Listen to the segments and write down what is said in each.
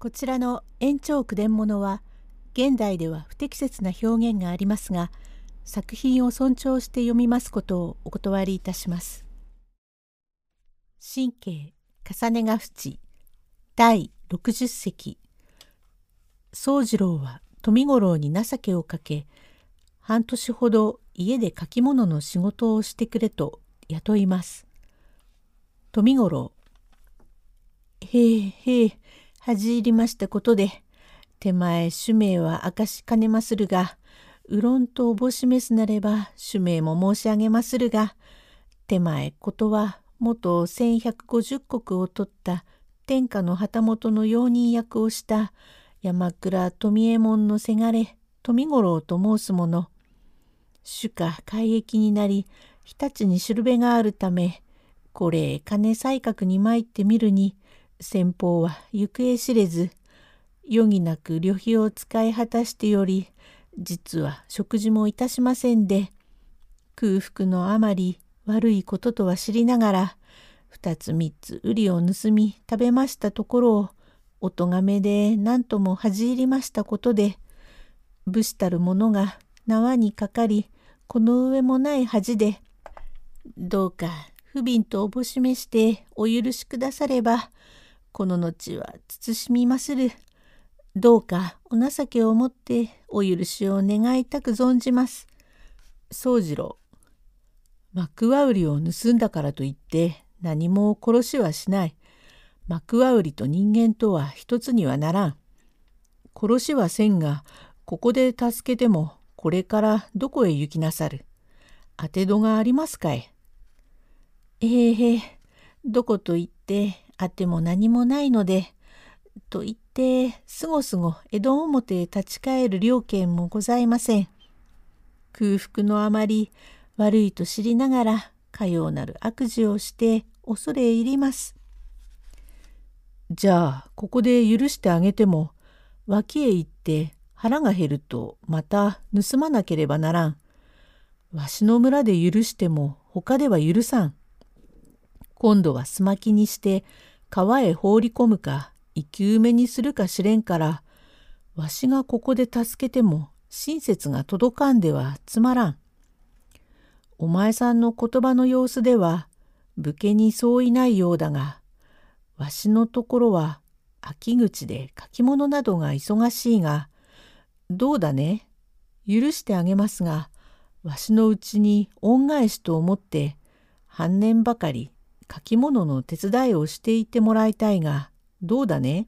こちらの延長句伝物は現代では不適切な表現がありますが作品を尊重して読みますことをお断りいたします。神経重ねが淵第60席宗次郎は富五郎に情けをかけ半年ほど家で書き物の仕事をしてくれと雇います。富五郎へえへえ恥じりましたことで手前主命は明かしかねまするがうろんとおぼしめすなれば主命も申し上げまするが手前ことは元1150石を取った天下の旗本の用人役をした山倉富右衛門のせがれ富五郎と申す者。主家改易になり日立にしるべがあるためこれ金才覚に参ってみるに先方は行方知れず余儀なく旅費を使い果たしてより実は食事もいたしませんで空腹のあまり悪いこととは知りながら二つ三つ瓜を盗み食べましたところをお咎めで何とも恥じ入りましたことで武士たる者が縄にかかりこの上もない恥でどうか不憫とおぼしめしてお許しくださればこの後は慎みまする。どうかお情けをもってお許しを願いたく存じます。宗次郎幕輪売りを盗んだからといって何も殺しはしない。幕輪売りと人間とは一つにはならん。殺しはせんがここで助けてもこれからどこへ行きなさる。当て戸がありますかい。ええどこと言ってあっても何もないので、と言ってすごすご江戸表へ立ち返る了見もございません。空腹のあまり悪いと知りながらかようなる悪事をして恐れ入ります。じゃあここで許してあげても脇へ行って腹が減るとまた盗まなければならん。わしの村で許しても他では許さん。今度はすまきにして川へ放り込むか生き埋めにするかしれんからわしがここで助けても親切が届かんではつまらん。お前さんの言葉の様子では武家にそういないようだがわしのところは秋口で書き物などが忙しいがどうだね？許してあげますがわしのうちに恩返しと思って半年ばかり書き物の手伝いをしていてもらいたいが、どうだね?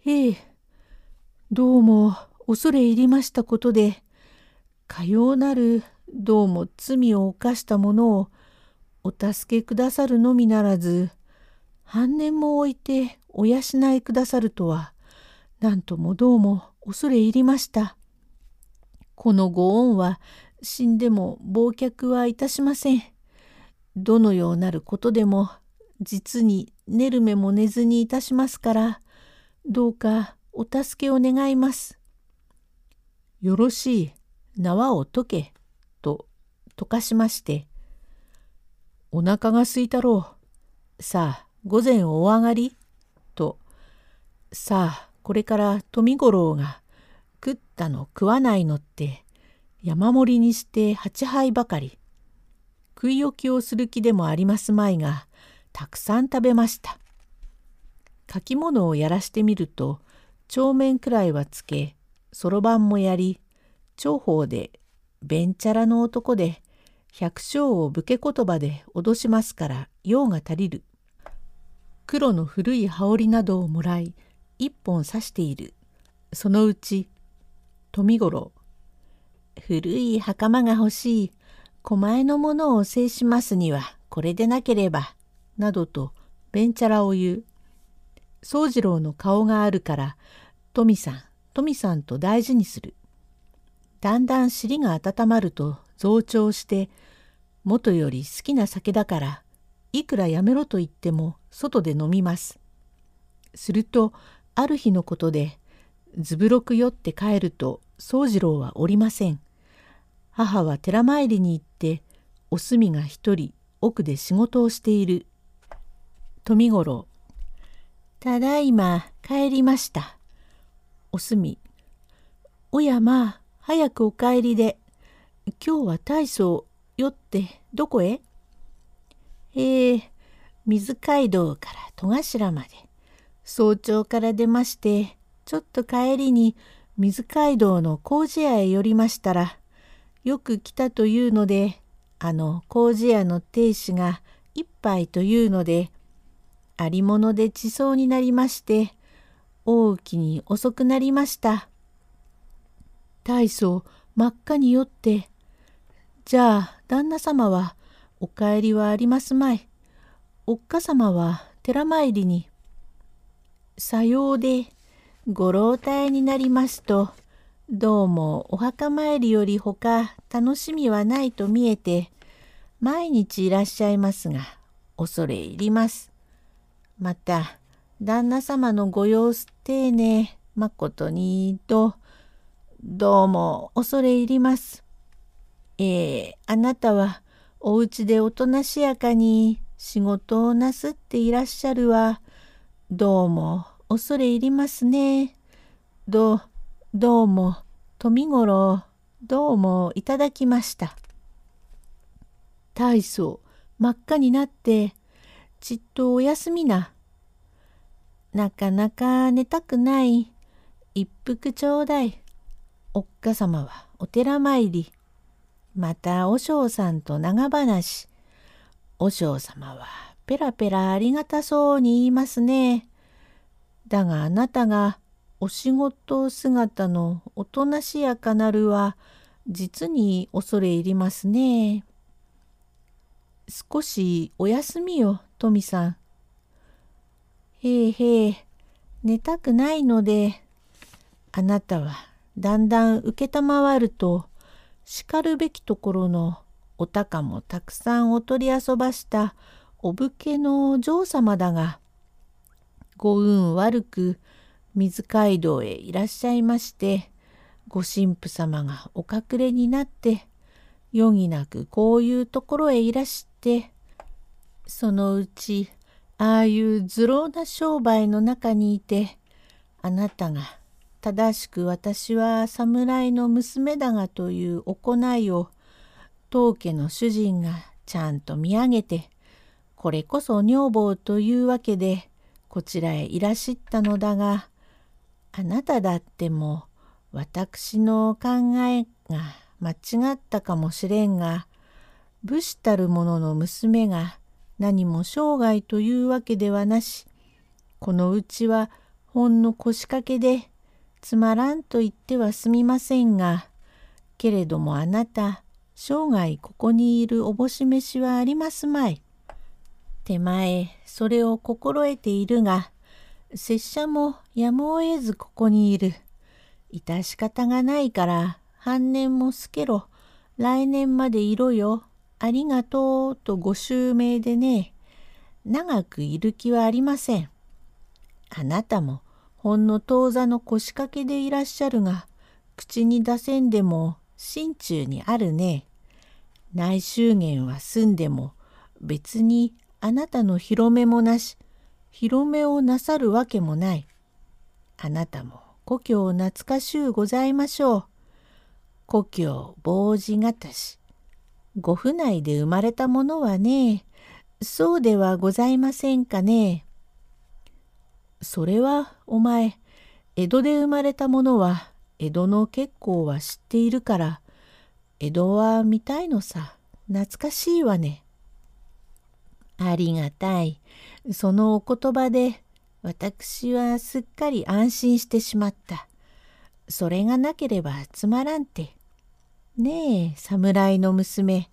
へえ、どうも恐れ入りましたことで、かようなるどうも罪を犯した者をお助けくださるのみならず、半年も置いてお養いくださるとは、なんともどうも恐れ入りました。このご恩は死んでも忘却はいたしません。どのようなることでも実に寝る目も寝ずにいたしますからどうかお助けを願います。よろしい縄を解けと溶かしましてお腹がすいたろうさあ午前お上がりとさあこれから富五郎が食ったの食わないのって山盛りにして八杯ばかり食い置きをする気でもありますまいがたくさん食べました。書き物をやらしてみると帳面くらいはつけそろばんもやり長方でべんちゃらの男で百姓を武家言葉で脅しますから用が足りる。黒の古い羽織などをもらい一本刺している。そのうち富五郎古い袴が欲しい狛江のものを制しますにはこれでなければ、などとべんちゃらを言う。宗次郎の顔があるから、富さん、富さんと大事にする。だんだん尻が温まると増長して、元より好きな酒だから、いくらやめろと言っても外で飲みます。すると、ある日のことで、ずぶろく酔って帰ると宗次郎はおりません。母は寺参りに行ってお墨が一人奥で仕事をしている。富五郎ただいま帰りました。おすみ。おやまあ、早くお帰りで。今日は大層よってどこへ？ええ水街道から戸頭まで。早朝から出まして、ちょっと帰りに水街道の麹屋へ寄りましたら、よく来たというので、あの麹屋の亭主が一杯というので、ありもので地層になりまして、大きに遅くなりました。大層真っ赤に酔って、じゃあ旦那様はお帰りはありますまい。おっかさまは寺参りに。さようでご老体になりますと、どうもお墓参りよりほか楽しみはないと見えて、毎日いらっしゃいますが、恐れ入ります。また、旦那様のご様子丁寧、まことにと、どうも恐れ入ります。ええー、あなたはお家でおとなしやかに仕事をなすっていらっしゃるわ。どうも恐れ入りますね。ど、どうも、富五郎、どうもいただきました。大層真っ赤になって、ちっとお休みな。なかなか寝たくない。一服ちょうだい。おっかさまはお寺参り。また和尚さんと長話。和尚様はペラペラありがたそうに言いますね。だがあなたがお仕事姿のおとなしやかなるは実に恐れ入りますね。少しお休みよ、トミさん。へえへえ、寝たくないので、あなたはだんだん承ると、しかるべきところのお高もたくさんお取り遊ばしたお武家の嬢様だが、ご運悪く水街道へいらっしゃいまして、ご神父様がお隠れになって、余儀なくこういうところへいらして、そのうちああいう図郎な商売の中にいて、あなたが正しく私は侍の娘だがという行いを当家の主人がちゃんと見上げてこれこそ女房というわけでこちらへいらしったのだがあなただっても私の考えが間違ったかもしれんが武士たる者の娘が何も生涯というわけではなしこのうちはほんの腰掛けでつまらんと言ってはすみませんが、けれどもあなた、生涯ここにいるおぼし飯はありますまい。手前、それを心得ているが、拙者もやむを得ずここにいる。致し方がないから、半年もすけろ、来年までいろよ、ありがとう、とご襲名でね、長くいる気はありません。あなたも、ほんの当座の腰掛けでいらっしゃるが、口に出せんでも心中にあるね。内祝言は済んでも別にあなたの広めもなし、広めをなさるわけもない。あなたも故郷懐かしゅうございましょう。故郷坊主方し。ご府内で生まれたものはね、そうではございませんかね。それはお前江戸で生まれた者は江戸の結構は知っているから江戸は見たいのさ懐かしいわね。ありがたいそのお言葉で私はすっかり安心してしまった。それがなければつまらんて。ねえ侍の娘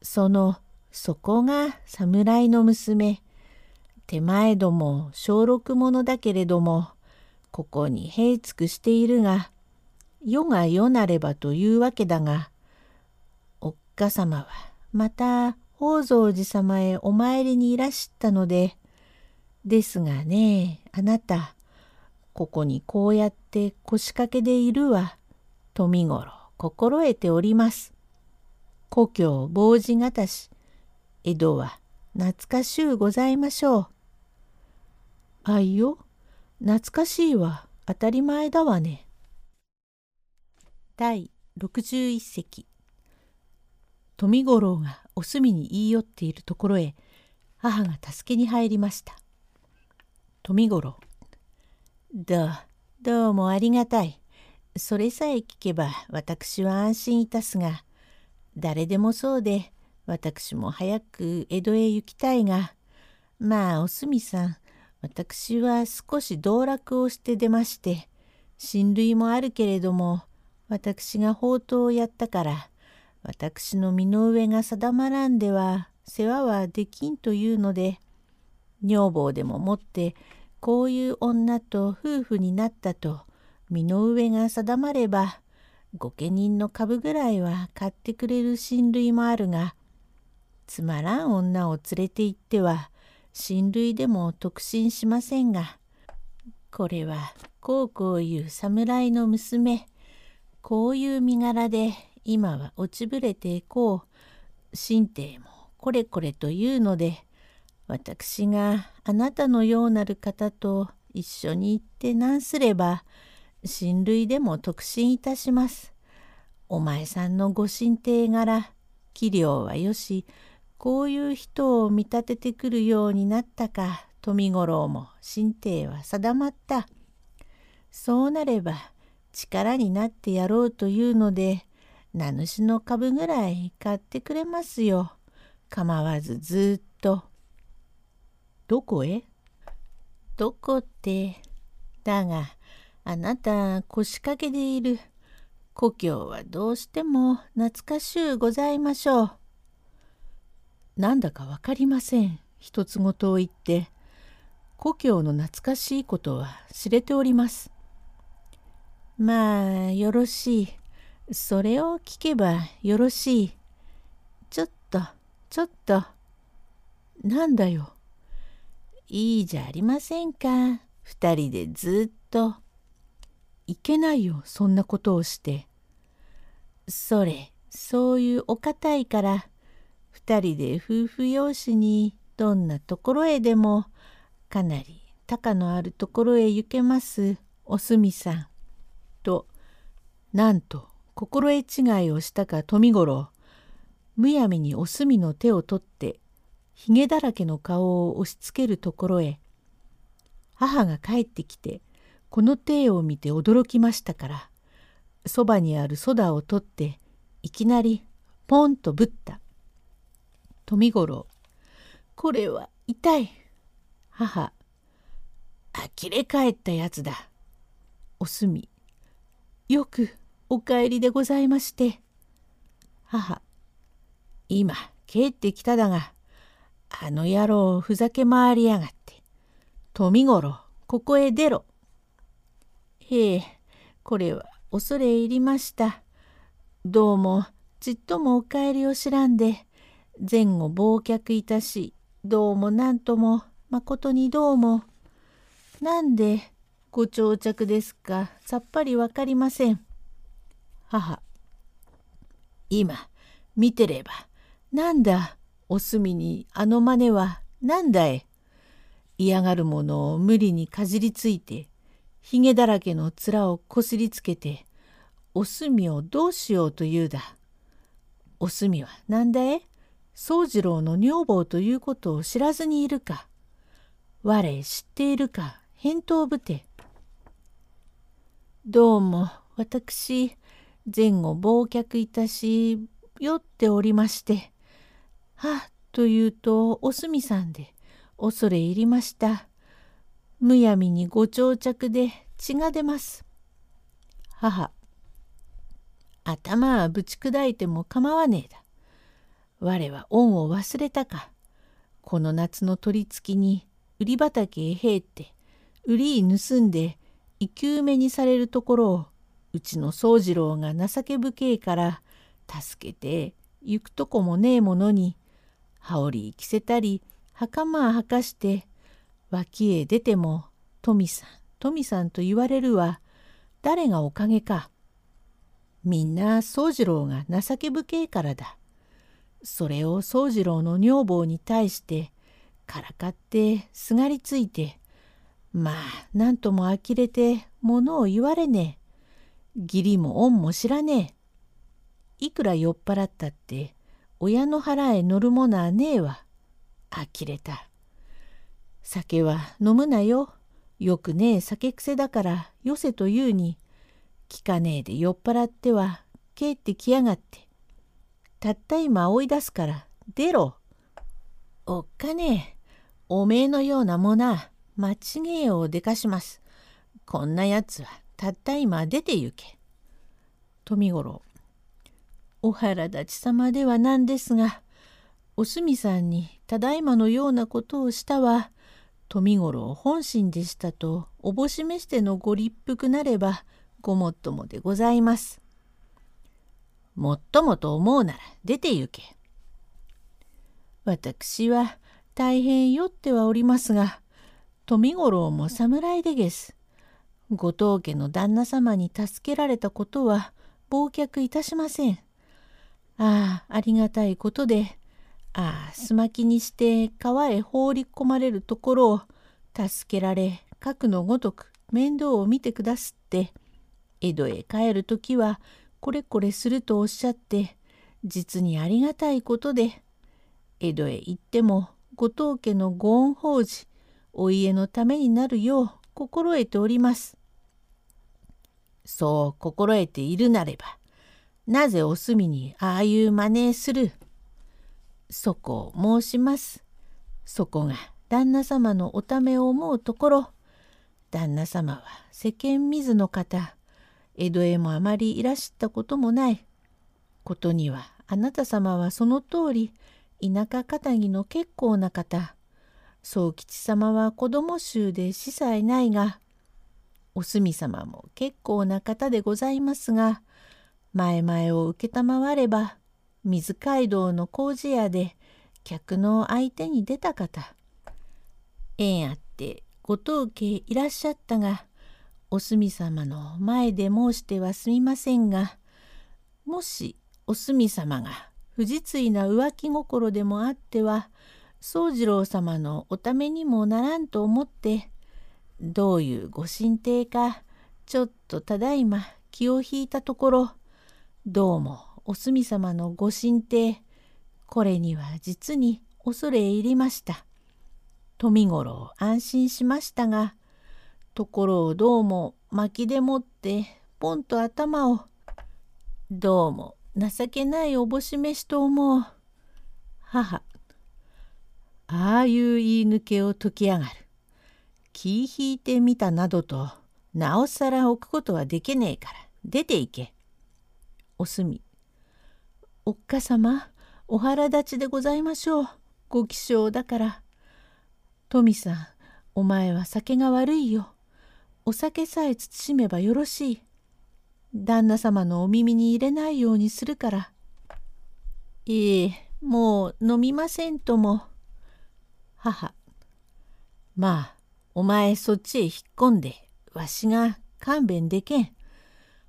そのそこが侍の娘手前ども小六者だけれどもここに平つくしているが世が世なればというわけだがおっかさまはまた宝蔵寺様へお参りにいらしたのでですがねあなたここにこうやって腰掛けでいるわ富五郎心得ております。故郷坊主方し江戸は懐かしゅうございましょう。あいよ、懐かしいは当たり前だわね。第61席富五郎がお墨に言い寄っているところへ母が助けに入りました。富五郎どうどうもありがたい。それさえ聞けば私は安心いたすが誰でもそうで私も早く江戸へ行きたいがまあおすみさん私は少し道楽をして出まして親類もあるけれども私が宝刀をやったから私の身の上が定まらんでは世話はできんというので女房でも持ってこういう女と夫婦になったと身の上が定まれば御家人の株ぐらいは買ってくれる親類もあるがつまらん女を連れて行っては親類でも特進しませんがこれはこうこういう侍の娘こういう身柄で今は落ちぶれていこう神帝もこれこれというので私があなたのようなる方と一緒に行って何すれば親類でも特進いたします。お前さんのご神帝柄器量はよしこういう人を見立ててくるようになったか富五郎も神帝は定まった。そうなれば力になってやろうというので名主の株ぐらい買ってくれますよ。構わずずっと。どこへ？どこって？だがあなた腰掛けでいる。故郷はどうしても懐かしゅうございましょう。なんだかわかりません。一つごとを言って、故郷の懐かしいことは知れております。まあ、よろしい。それを聞けばよろしい。ちょっと、ちょっと。なんだよ。いいじゃありませんか。二人でずっと。いけないよ、そんなことをして。それ、そういうお堅いから、二人で夫婦養子にどんなところへでもかなり高のあるところへ行けますおすみさん。となんと心得違いをしたか富五郎むやみにおすみの手を取ってひげだらけの顔を押しつけるところへ母が帰ってきてこの手を見て驚きましたからそばにあるソダを取っていきなりポンとぶった。富五郎これは痛い。母呆れ返ったやつだ。おすみよくお帰りでございまして。母今帰ってきただがあの野郎ふざけ回りやがって。富五郎ここへ出ろ。へえこれは恐れ入りました。どうもちっともお帰りを知らんで前後忘却いたしどうも何ともまことにどうもなんでご長着ですかさっぱりわかりません。母今見てればなんだお墨にあの真似はなんだい?嫌がるものを無理にかじりついてひげだらけの面をこすりつけてお墨をどうしようというだ。お墨は何だい?宗次郎の女房ということを知らずにいるか我知っているか返答ぶて。どうも私前後忘却いたし酔っておりましてはっというとおすみさんで恐れ入りました。むやみにご長着で血が出ます。母頭はぶち砕いても構わねえだ。我は恩を忘れたか。この夏の取り付きに売り畑へ入って売り盗んで生き埋めにされるところをうちの宗次郎が情け深えから助けて行くとこもねえものに羽織着せたり袴はかして脇へ出ても富さん富さんと言われるは誰がおかげか。みんな宗次郎が情け深えからだ。それを宗次郎の女房に対してからかってすがりついてまあ何とも呆れて物を言われねえ。義理も恩も知らねえ。いくら酔っ払ったって親の腹へ乗るものはねえわ。呆れた。酒は飲むなよ。よくねえ酒癖だからよせと言うに、聞かねえで酔っ払っては帰ってきやがって。たった今追い出すから出ろ。おっかねえ。おめえのようなもな、間違えをでかします。こんなやつはたった今出て行け。富五郎。お腹立ち様ではなんですが、おすみさんにただいまのようなことをしたは、富五郎本心でしたとおぼしめしてのご立腹なればごもっともでございます。もっともと思うなら出て行け。私は大変酔ってはおりますが富五郎も侍でげす。後藤家の旦那様に助けられたことは忘却いたしません。ああありがたいことでああすまきにして川へ放り込まれるところを助けられ核のごとく面倒を見てくだすって江戸へ帰る時はこれこれするとおっしゃって実にありがたいことで江戸へ行っても後藤家のご恩法事お家のためになるよう心得ております。そう心得ているなればなぜお隅にああいう真似する？そこを申します。そこが旦那様のおためを思うところ。旦那様は世間水の方。江戸へもあまりいらしたこともない。ことにはあなた様はその通り田舎かぎの結構な方。宗吉様は子供衆で司祭ないがお墨様も結構な方でございますが前々を承れば水街道の工事屋で客の相手に出た方縁あってご当家いらっしゃったがお墨様の前で申してはすみませんがもしお墨様が不実意な浮気心でもあっては宗次郎様のおためにもならんと思ってどういうご神体かちょっとただいま気を引いたところどうもお墨様のご神体これには実に恐れ入りました。富五郎安心しましたがところをどうも巻きでもってポンと頭をどうも情けないおぼし飯と思う。母ああいう言い抜けを解き上がる。気引いてみたなどとなおさら置くことはできねえから出て行け。おすみ。おっかさまお腹立ちでございましょう。ご気性だから。トミさんお前は酒が悪いよ。お酒さえ慎めばよろしい。旦那様のお耳に入れないようにするから。いえもう飲みませんとも。母まあお前そっちへ引っ込んでわしが勘弁でけん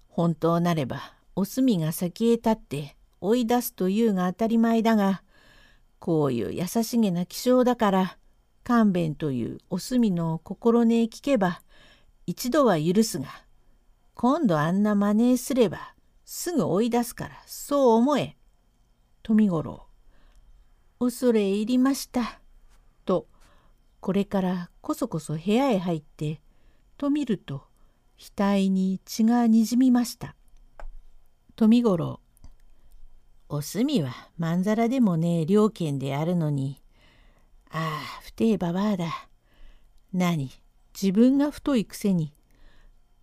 本当なればお墨が先へ立って追い出すというが当たり前だがこういう優しげな気性だから勘弁というお墨の心根へ聞けば一度は許すが今度あんな真似すればすぐ追い出すからそう思え。富五郎恐れ入りました。これからこそこそ部屋へ入ってと見ると額に血がにじみました。富五郎お墨はまんざらでもねえ両県であるのに、ああ、不定ばばあだ。何、自分が太いくせに、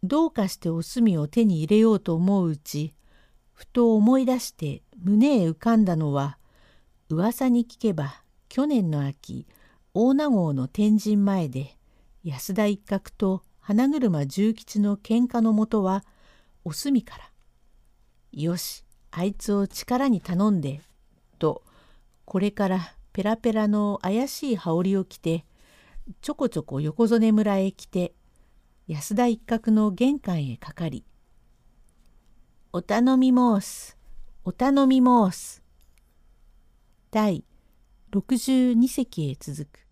どうかしてお墨を手に入れようと思ううち、ふと思い出して胸へ浮かんだのは、噂に聞けば去年の秋、大名号の天神前で、安田一角と花車重吉の喧嘩のもとは、お墨から。よし、あいつを力に頼んで」とこれからペラペラの怪しい羽織を着てちょこちょこ横曽根村へ来て安田一角の玄関へかかり「お頼み申すお頼み申す」第62席へ続く